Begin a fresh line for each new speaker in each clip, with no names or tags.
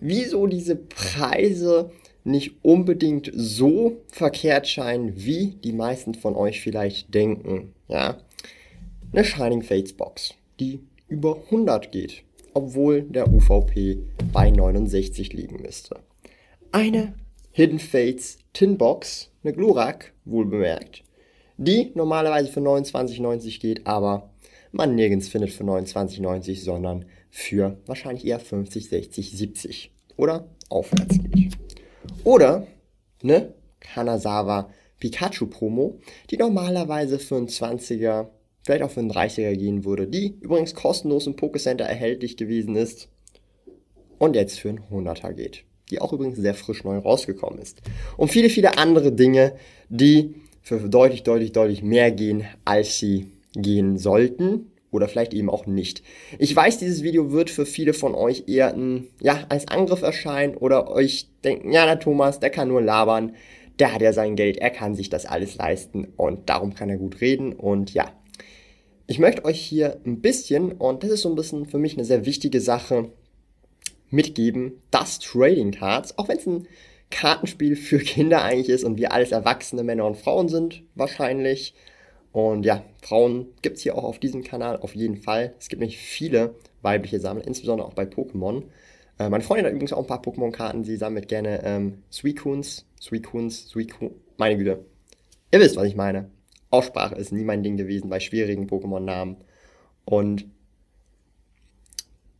wieso diese Preise nicht unbedingt so verkehrt scheinen, wie die meisten von euch vielleicht denken. Ja, eine Shining Fates Box, die über 100 geht, obwohl der UVP bei 69 liegen müsste. Eine Hidden Fates Tin Box, eine Glurak, wohl bemerkt, die normalerweise für 29,90 geht, aber man nirgends findet für 29,90, sondern für wahrscheinlich eher 50, 60, 70 oder aufwärts geht. Oder eine Kanazawa Pikachu Promo, die normalerweise für einen 20er, vielleicht auch für einen 30er gehen würde, die übrigens kostenlos im Pokécenter erhältlich gewesen ist und jetzt für einen 100er geht, die auch übrigens sehr frisch neu rausgekommen ist. Und viele, viele andere Dinge, die für deutlich, deutlich, deutlich mehr gehen, als sie gehen sollten oder vielleicht eben auch nicht. Ich weiß, dieses Video wird für viele von euch eher ein, ja, als Angriff erscheinen oder euch denken, ja, der Thomas, der kann nur labern, der hat ja sein Geld, er kann sich das alles leisten und darum kann er gut reden und ja. Ich möchte euch hier ein bisschen, und das ist so ein bisschen für mich eine sehr wichtige Sache, mitgeben, dass Trading Cards, auch wenn es ein Kartenspiel für Kinder eigentlich ist und wir alles erwachsene Männer und Frauen sind, wahrscheinlich, und ja, Frauen gibt es hier auch auf diesem Kanal auf jeden Fall. Es gibt nämlich viele weibliche Sammler, insbesondere auch bei Pokémon. Äh, meine Freundin hat übrigens auch ein paar Pokémon-Karten. Sie sammelt gerne ähm, Suicuns, Suicuns, Suicun. Meine Güte. Ihr wisst, was ich meine. Aussprache ist nie mein Ding gewesen bei schwierigen Pokémon-Namen. Und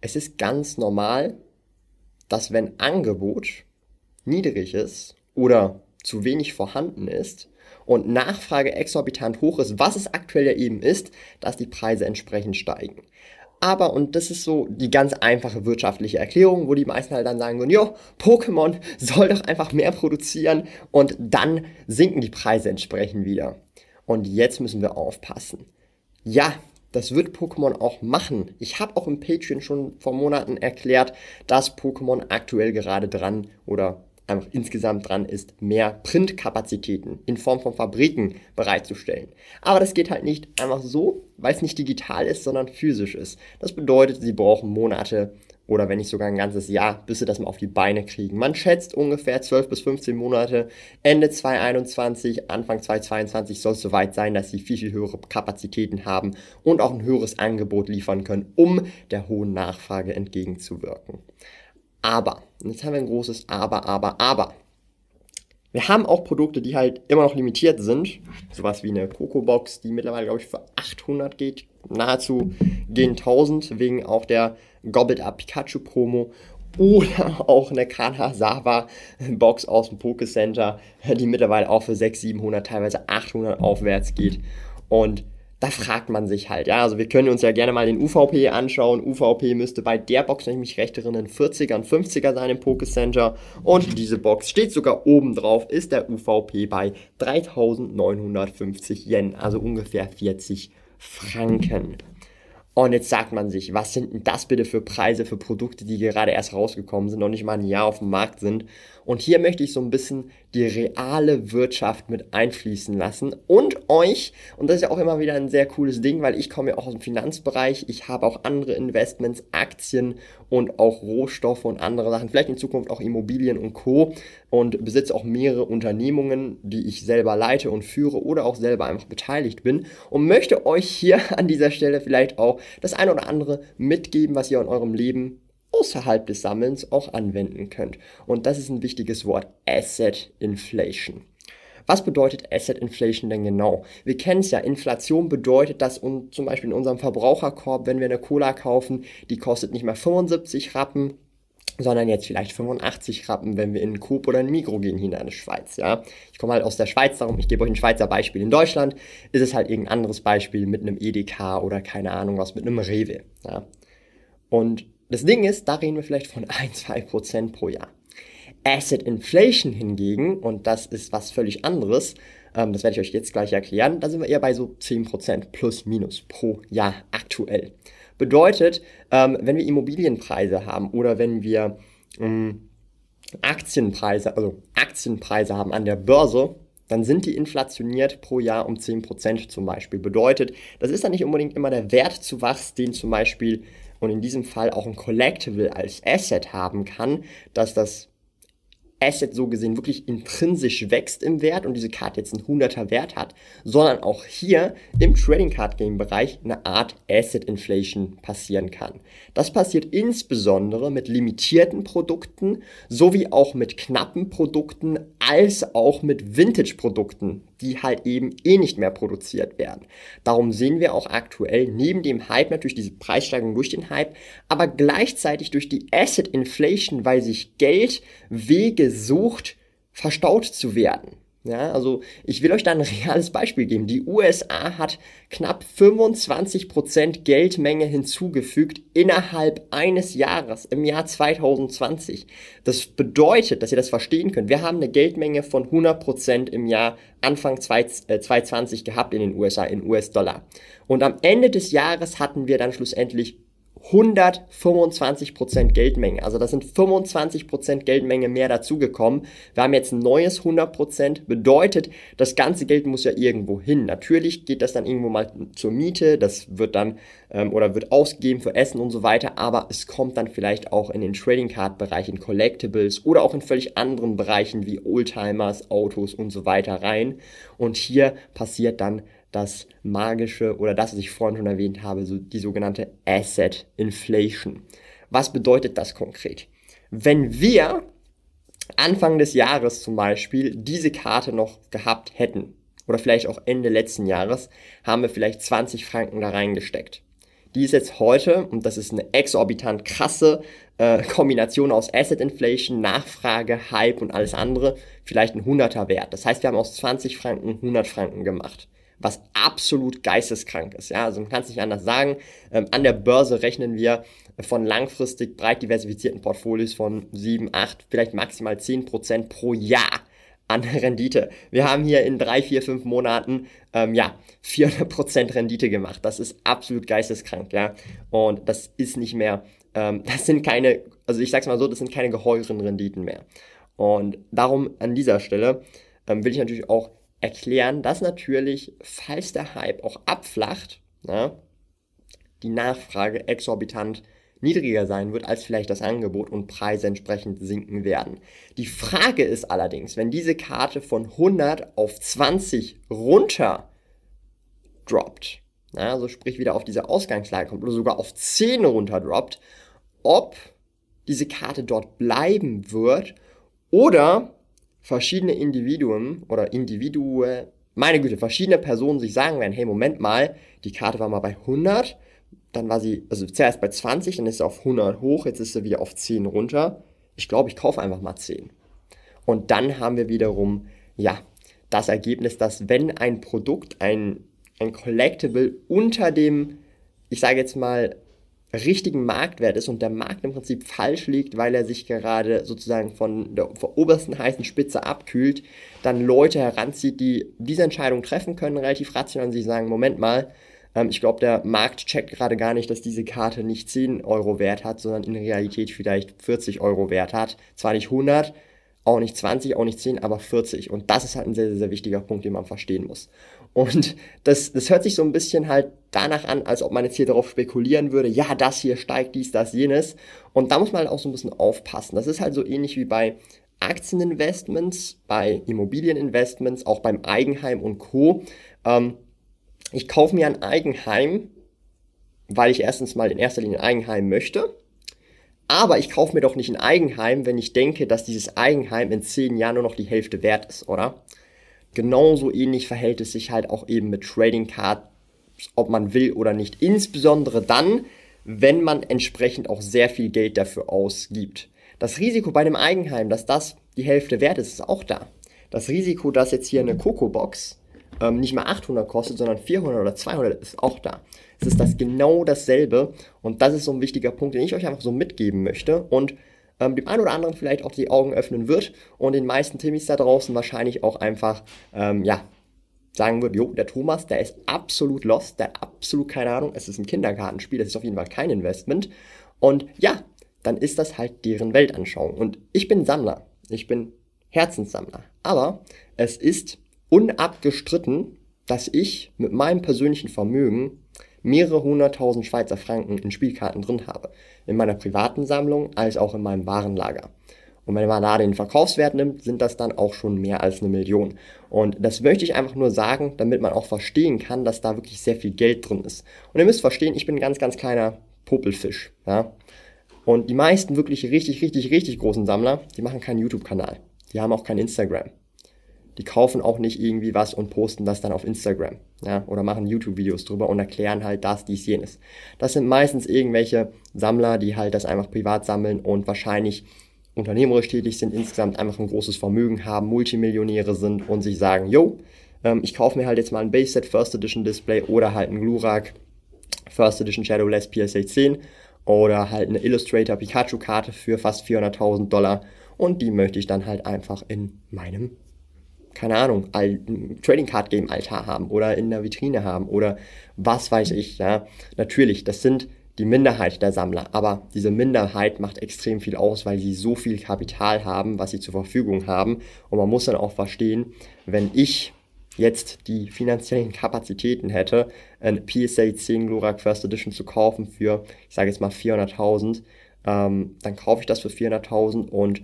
es ist ganz normal, dass wenn Angebot niedrig ist oder zu wenig vorhanden ist, und Nachfrage exorbitant hoch ist, was es aktuell ja eben ist, dass die Preise entsprechend steigen. Aber, und das ist so die ganz einfache wirtschaftliche Erklärung, wo die meisten halt dann sagen würden, jo, Pokémon soll doch einfach mehr produzieren und dann sinken die Preise entsprechend wieder. Und jetzt müssen wir aufpassen. Ja, das wird Pokémon auch machen. Ich habe auch im Patreon schon vor Monaten erklärt, dass Pokémon aktuell gerade dran oder einfach insgesamt dran ist, mehr Printkapazitäten in Form von Fabriken bereitzustellen. Aber das geht halt nicht einfach so, weil es nicht digital ist, sondern physisch ist. Das bedeutet, sie brauchen Monate oder wenn nicht sogar ein ganzes Jahr, bis sie das mal auf die Beine kriegen. Man schätzt ungefähr 12 bis 15 Monate. Ende 2021, Anfang 2022 soll es soweit sein, dass sie viel, viel höhere Kapazitäten haben und auch ein höheres Angebot liefern können, um der hohen Nachfrage entgegenzuwirken. Aber, und jetzt haben wir ein großes Aber, Aber, Aber. Wir haben auch Produkte, die halt immer noch limitiert sind. Sowas wie eine Coco-Box, die mittlerweile, glaube ich, für 800 geht. Nahezu gehen 1000, wegen auch der Gobbled Up Pikachu Promo. Oder auch eine Kanazawa Box aus dem Poke Center, die mittlerweile auch für 600, 700, teilweise 800 aufwärts geht. Und da fragt man sich halt, ja, also wir können uns ja gerne mal den UVP anschauen. UVP müsste bei der Box, wenn ich recht erinnere, ein 40er und 50er sein im Poke Center. Und diese Box steht sogar oben drauf, ist der UVP bei 3950 Yen, also ungefähr 40 Franken. Und jetzt sagt man sich, was sind denn das bitte für Preise für Produkte, die gerade erst rausgekommen sind, noch nicht mal ein Jahr auf dem Markt sind. Und hier möchte ich so ein bisschen die reale Wirtschaft mit einfließen lassen. Und euch, und das ist ja auch immer wieder ein sehr cooles Ding, weil ich komme ja auch aus dem Finanzbereich, ich habe auch andere Investments, Aktien und auch Rohstoffe und andere Sachen, vielleicht in Zukunft auch Immobilien und Co. und besitze auch mehrere Unternehmungen, die ich selber leite und führe oder auch selber einfach beteiligt bin. Und möchte euch hier an dieser Stelle vielleicht auch das eine oder andere mitgeben, was ihr in eurem Leben außerhalb des Sammelns auch anwenden könnt. Und das ist ein wichtiges Wort, Asset Inflation. Was bedeutet Asset Inflation denn genau? Wir kennen es ja, Inflation bedeutet, dass un, zum Beispiel in unserem Verbraucherkorb, wenn wir eine Cola kaufen, die kostet nicht mehr 75 Rappen, sondern jetzt vielleicht 85 Rappen, wenn wir in einen Coop oder ein Mikro gehen hier in der Schweiz, ja. Ich komme halt aus der Schweiz, darum, ich gebe euch ein Schweizer Beispiel. In Deutschland ist es halt irgendein anderes Beispiel mit einem EDK oder keine Ahnung was, mit einem Rewe, ja. Und das Ding ist, da reden wir vielleicht von 1, 2 Prozent pro Jahr. Asset Inflation hingegen, und das ist was völlig anderes, ähm, das werde ich euch jetzt gleich erklären, da sind wir eher bei so 10% plus minus pro Jahr aktuell. Bedeutet, ähm, wenn wir Immobilienpreise haben oder wenn wir ähm, Aktienpreise, also Aktienpreise haben an der Börse, dann sind die inflationiert pro Jahr um 10% zum Beispiel. Bedeutet, das ist dann nicht unbedingt immer der Wertzuwachs, den zum Beispiel und in diesem Fall auch ein Collectible als Asset haben kann, dass das Asset so gesehen wirklich intrinsisch wächst im Wert und diese Karte jetzt einen 100er Wert hat, sondern auch hier im Trading Card Game Bereich eine Art Asset Inflation passieren kann. Das passiert insbesondere mit limitierten Produkten sowie auch mit knappen Produkten als auch mit Vintage Produkten, die halt eben eh nicht mehr produziert werden. Darum sehen wir auch aktuell neben dem Hype natürlich diese Preissteigerung durch den Hype, aber gleichzeitig durch die Asset Inflation, weil sich Geld Wege sucht, verstaut zu werden. Ja, also ich will euch da ein reales Beispiel geben. Die USA hat knapp 25% Geldmenge hinzugefügt innerhalb eines Jahres im Jahr 2020. Das bedeutet, dass ihr das verstehen könnt. Wir haben eine Geldmenge von 100% im Jahr Anfang 2020 äh, gehabt in den USA, in US-Dollar. Und am Ende des Jahres hatten wir dann schlussendlich 125% Geldmenge. Also das sind 25% Geldmenge mehr dazugekommen. Wir haben jetzt ein neues 100%. Bedeutet, das ganze Geld muss ja irgendwo hin. Natürlich geht das dann irgendwo mal zur Miete. Das wird dann ähm, oder wird ausgegeben für Essen und so weiter. Aber es kommt dann vielleicht auch in den Trading Card Bereich, in Collectibles oder auch in völlig anderen Bereichen wie Oldtimers, Autos und so weiter rein. Und hier passiert dann das magische oder das, was ich vorhin schon erwähnt habe, so die sogenannte Asset Inflation. Was bedeutet das konkret? Wenn wir Anfang des Jahres zum Beispiel diese Karte noch gehabt hätten, oder vielleicht auch Ende letzten Jahres, haben wir vielleicht 20 Franken da reingesteckt. Die ist jetzt heute, und das ist eine exorbitant krasse äh, Kombination aus Asset Inflation, Nachfrage, Hype und alles andere, vielleicht ein 100er Wert. Das heißt, wir haben aus 20 Franken 100 Franken gemacht was absolut geisteskrank ist. Ja, also man kann es nicht anders sagen. Ähm, an der Börse rechnen wir von langfristig breit diversifizierten Portfolios von 7, 8, vielleicht maximal 10 Prozent pro Jahr an Rendite. Wir haben hier in drei, vier, fünf Monaten ähm, ja 400 Prozent Rendite gemacht. Das ist absolut geisteskrank, ja. Und das ist nicht mehr, ähm, das sind keine, also ich sag's mal so, das sind keine geheuren Renditen mehr. Und darum an dieser Stelle ähm, will ich natürlich auch erklären, dass natürlich, falls der Hype auch abflacht, na, die Nachfrage exorbitant niedriger sein wird als vielleicht das Angebot und Preise entsprechend sinken werden. Die Frage ist allerdings, wenn diese Karte von 100 auf 20 runter droppt, na, also sprich wieder auf diese Ausgangslage kommt oder sogar auf 10 runter droppt, ob diese Karte dort bleiben wird oder verschiedene Individuen oder Individue, meine Güte, verschiedene Personen sich sagen werden, hey, Moment mal, die Karte war mal bei 100, dann war sie, also zuerst bei 20, dann ist sie auf 100 hoch, jetzt ist sie wieder auf 10 runter. Ich glaube, ich kaufe einfach mal 10. Und dann haben wir wiederum, ja, das Ergebnis, dass wenn ein Produkt, ein, ein Collectible unter dem, ich sage jetzt mal, richtigen Marktwert ist und der Markt im Prinzip falsch liegt, weil er sich gerade sozusagen von der, obersten heißen Spitze abkühlt, dann Leute heranzieht, die diese Entscheidung treffen können, relativ rational und sich sagen, Moment mal, ähm, ich glaube, der Markt checkt gerade gar nicht, dass diese Karte nicht 10 Euro wert hat, sondern in Realität vielleicht 40 Euro wert hat. Zwar nicht 100, auch nicht 20, auch nicht 10, aber 40. Und das ist halt ein sehr, sehr, sehr wichtiger Punkt, den man verstehen muss. Und das, das hört sich so ein bisschen halt danach an, als ob man jetzt hier darauf spekulieren würde, ja, das hier steigt, dies, das, jenes. Und da muss man halt auch so ein bisschen aufpassen. Das ist halt so ähnlich wie bei Aktieninvestments, bei Immobilieninvestments, auch beim Eigenheim und Co. Ähm, ich kaufe mir ein Eigenheim, weil ich erstens mal in erster Linie ein Eigenheim möchte. Aber ich kaufe mir doch nicht ein Eigenheim, wenn ich denke, dass dieses Eigenheim in zehn Jahren nur noch die Hälfte wert ist, oder? Genauso ähnlich verhält es sich halt auch eben mit Trading Cards, ob man will oder nicht. Insbesondere dann, wenn man entsprechend auch sehr viel Geld dafür ausgibt. Das Risiko bei dem Eigenheim, dass das die Hälfte wert ist, ist auch da. Das Risiko, dass jetzt hier eine Coco-Box ähm, nicht mal 800 kostet, sondern 400 oder 200, ist auch da. Es ist das genau dasselbe und das ist so ein wichtiger Punkt, den ich euch einfach so mitgeben möchte und ähm, dem einen oder anderen vielleicht auch die Augen öffnen wird und den meisten Timmies da draußen wahrscheinlich auch einfach, ähm, ja, sagen wird, jo, der Thomas, der ist absolut lost, der hat absolut keine Ahnung, es ist ein Kindergartenspiel, das ist auf jeden Fall kein Investment. Und ja, dann ist das halt deren Weltanschauung. Und ich bin Sammler, ich bin Herzenssammler. Aber es ist unabgestritten, dass ich mit meinem persönlichen Vermögen mehrere hunderttausend Schweizer Franken in Spielkarten drin habe. In meiner privaten Sammlung als auch in meinem Warenlager. Und wenn man da den Verkaufswert nimmt, sind das dann auch schon mehr als eine Million. Und das möchte ich einfach nur sagen, damit man auch verstehen kann, dass da wirklich sehr viel Geld drin ist. Und ihr müsst verstehen, ich bin ein ganz, ganz kleiner Popelfisch. Ja? Und die meisten wirklich richtig, richtig, richtig großen Sammler, die machen keinen YouTube-Kanal. Die haben auch kein Instagram. Die kaufen auch nicht irgendwie was und posten das dann auf Instagram. Ja, oder machen YouTube-Videos drüber und erklären halt das, dies, jenes. Das sind meistens irgendwelche Sammler, die halt das einfach privat sammeln und wahrscheinlich unternehmerisch tätig sind, insgesamt einfach ein großes Vermögen haben, Multimillionäre sind und sich sagen, yo, ähm, ich kaufe mir halt jetzt mal ein Base Set First Edition Display oder halt ein Glurak First Edition Shadowless PSA 10 oder halt eine Illustrator Pikachu Karte für fast 400.000 Dollar und die möchte ich dann halt einfach in meinem keine Ahnung, Trading Card Game Altar haben oder in der Vitrine haben oder was weiß ich, ja. Natürlich, das sind die Minderheit der Sammler. Aber diese Minderheit macht extrem viel aus, weil sie so viel Kapital haben, was sie zur Verfügung haben. Und man muss dann auch verstehen, wenn ich jetzt die finanziellen Kapazitäten hätte, ein PSA 10 Glurak First Edition zu kaufen für, ich sage jetzt mal 400.000, ähm, dann kaufe ich das für 400.000 und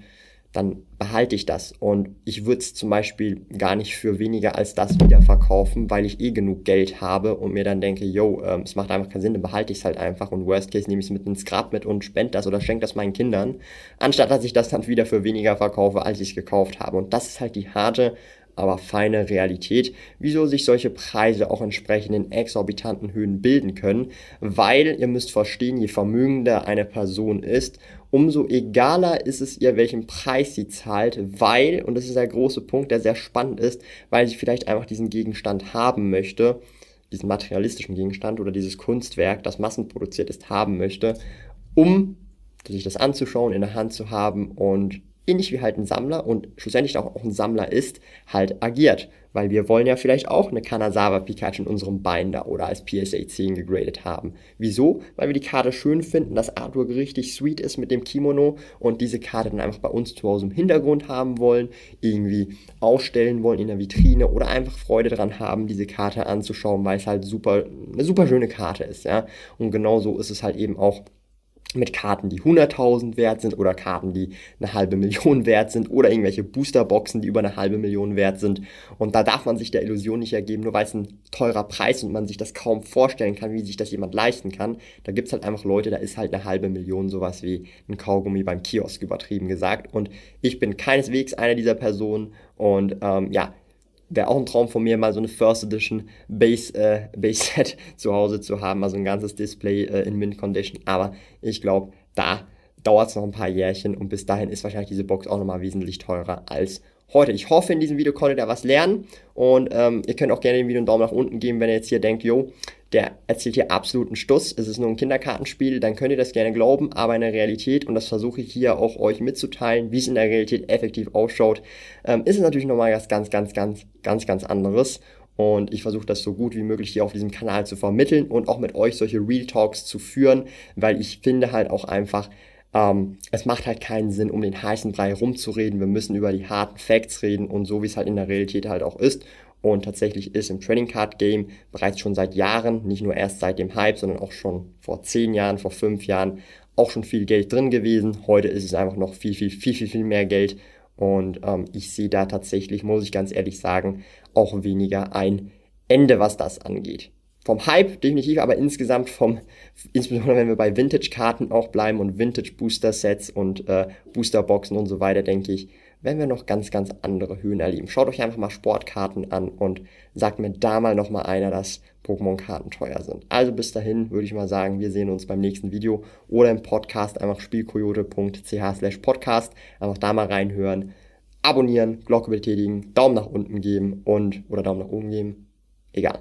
dann behalte ich das. Und ich würde es zum Beispiel gar nicht für weniger als das wieder verkaufen, weil ich eh genug Geld habe und mir dann denke, yo, ähm, es macht einfach keinen Sinn, dann behalte ich es halt einfach und worst case nehme ich es mit ins Grab mit und spende das oder schenke das meinen Kindern, anstatt dass ich das dann wieder für weniger verkaufe, als ich es gekauft habe. Und das ist halt die harte aber feine Realität, wieso sich solche Preise auch entsprechend in exorbitanten Höhen bilden können, weil ihr müsst verstehen, je vermögender eine Person ist, umso egaler ist es ihr, welchen Preis sie zahlt, weil, und das ist der große Punkt, der sehr spannend ist, weil sie vielleicht einfach diesen Gegenstand haben möchte, diesen materialistischen Gegenstand oder dieses Kunstwerk, das massenproduziert ist, haben möchte, um sich das anzuschauen, in der Hand zu haben und ähnlich wie halt ein Sammler und schlussendlich auch, ein Sammler ist, halt agiert. Weil wir wollen ja vielleicht auch eine Kanazawa Pikachu in unserem Binder oder als PSA 10 gegradet haben. Wieso? Weil wir die Karte schön finden, das Artwork richtig sweet ist mit dem Kimono und diese Karte dann einfach bei uns zu Hause im Hintergrund haben wollen, irgendwie ausstellen wollen in der Vitrine oder einfach Freude daran haben, diese Karte anzuschauen, weil es halt super, eine super schöne Karte ist, ja. Und genau so ist es halt eben auch mit Karten, die 100.000 wert sind oder Karten, die eine halbe Million wert sind oder irgendwelche Boosterboxen, die über eine halbe Million wert sind. Und da darf man sich der Illusion nicht ergeben, nur weil es ein teurer Preis und man sich das kaum vorstellen kann, wie sich das jemand leisten kann. Da gibt's halt einfach Leute, da ist halt eine halbe Million sowas wie ein Kaugummi beim Kiosk übertrieben gesagt. Und ich bin keineswegs einer dieser Personen und ähm, ja, wäre auch ein Traum von mir, mal so eine First Edition Base, äh, Base Set zu Hause zu haben, also ein ganzes Display äh, in Mint Condition. Aber ich glaube, da dauert es noch ein paar Jährchen und bis dahin ist wahrscheinlich diese Box auch nochmal wesentlich teurer als heute. Ich hoffe, in diesem Video konntet ihr was lernen und ähm, ihr könnt auch gerne dem Video einen Daumen nach unten geben, wenn ihr jetzt hier denkt, yo, der erzählt hier absoluten Stuss, es ist nur ein Kinderkartenspiel, dann könnt ihr das gerne glauben, aber in der Realität, und das versuche ich hier auch euch mitzuteilen, wie es in der Realität effektiv ausschaut, ähm, ist es natürlich nochmal was ganz, ganz, ganz, ganz, ganz anderes. Und ich versuche das so gut wie möglich hier auf diesem Kanal zu vermitteln und auch mit euch solche Real Talks zu führen, weil ich finde halt auch einfach, ähm, es macht halt keinen Sinn, um den heißen Brei rumzureden. Wir müssen über die harten Facts reden und so wie es halt in der Realität halt auch ist. Und tatsächlich ist im Trading Card Game bereits schon seit Jahren, nicht nur erst seit dem Hype, sondern auch schon vor zehn Jahren, vor fünf Jahren auch schon viel Geld drin gewesen. Heute ist es einfach noch viel, viel, viel, viel, viel mehr Geld. Und ähm, ich sehe da tatsächlich, muss ich ganz ehrlich sagen, auch weniger ein Ende, was das angeht vom Hype definitiv, aber insgesamt vom, insbesondere wenn wir bei Vintage-Karten auch bleiben und Vintage-Booster-Sets und äh, Booster-Boxen und so weiter, denke ich, werden wir noch ganz, ganz andere Höhen erleben. Schaut euch einfach mal Sportkarten an und sagt mir da mal nochmal einer, dass Pokémon-Karten teuer sind. Also bis dahin würde ich mal sagen, wir sehen uns beim nächsten Video oder im Podcast einfach spielkoyote.ch slash podcast. Einfach da mal reinhören, abonnieren, Glocke betätigen, Daumen nach unten geben und oder Daumen nach oben geben. Egal.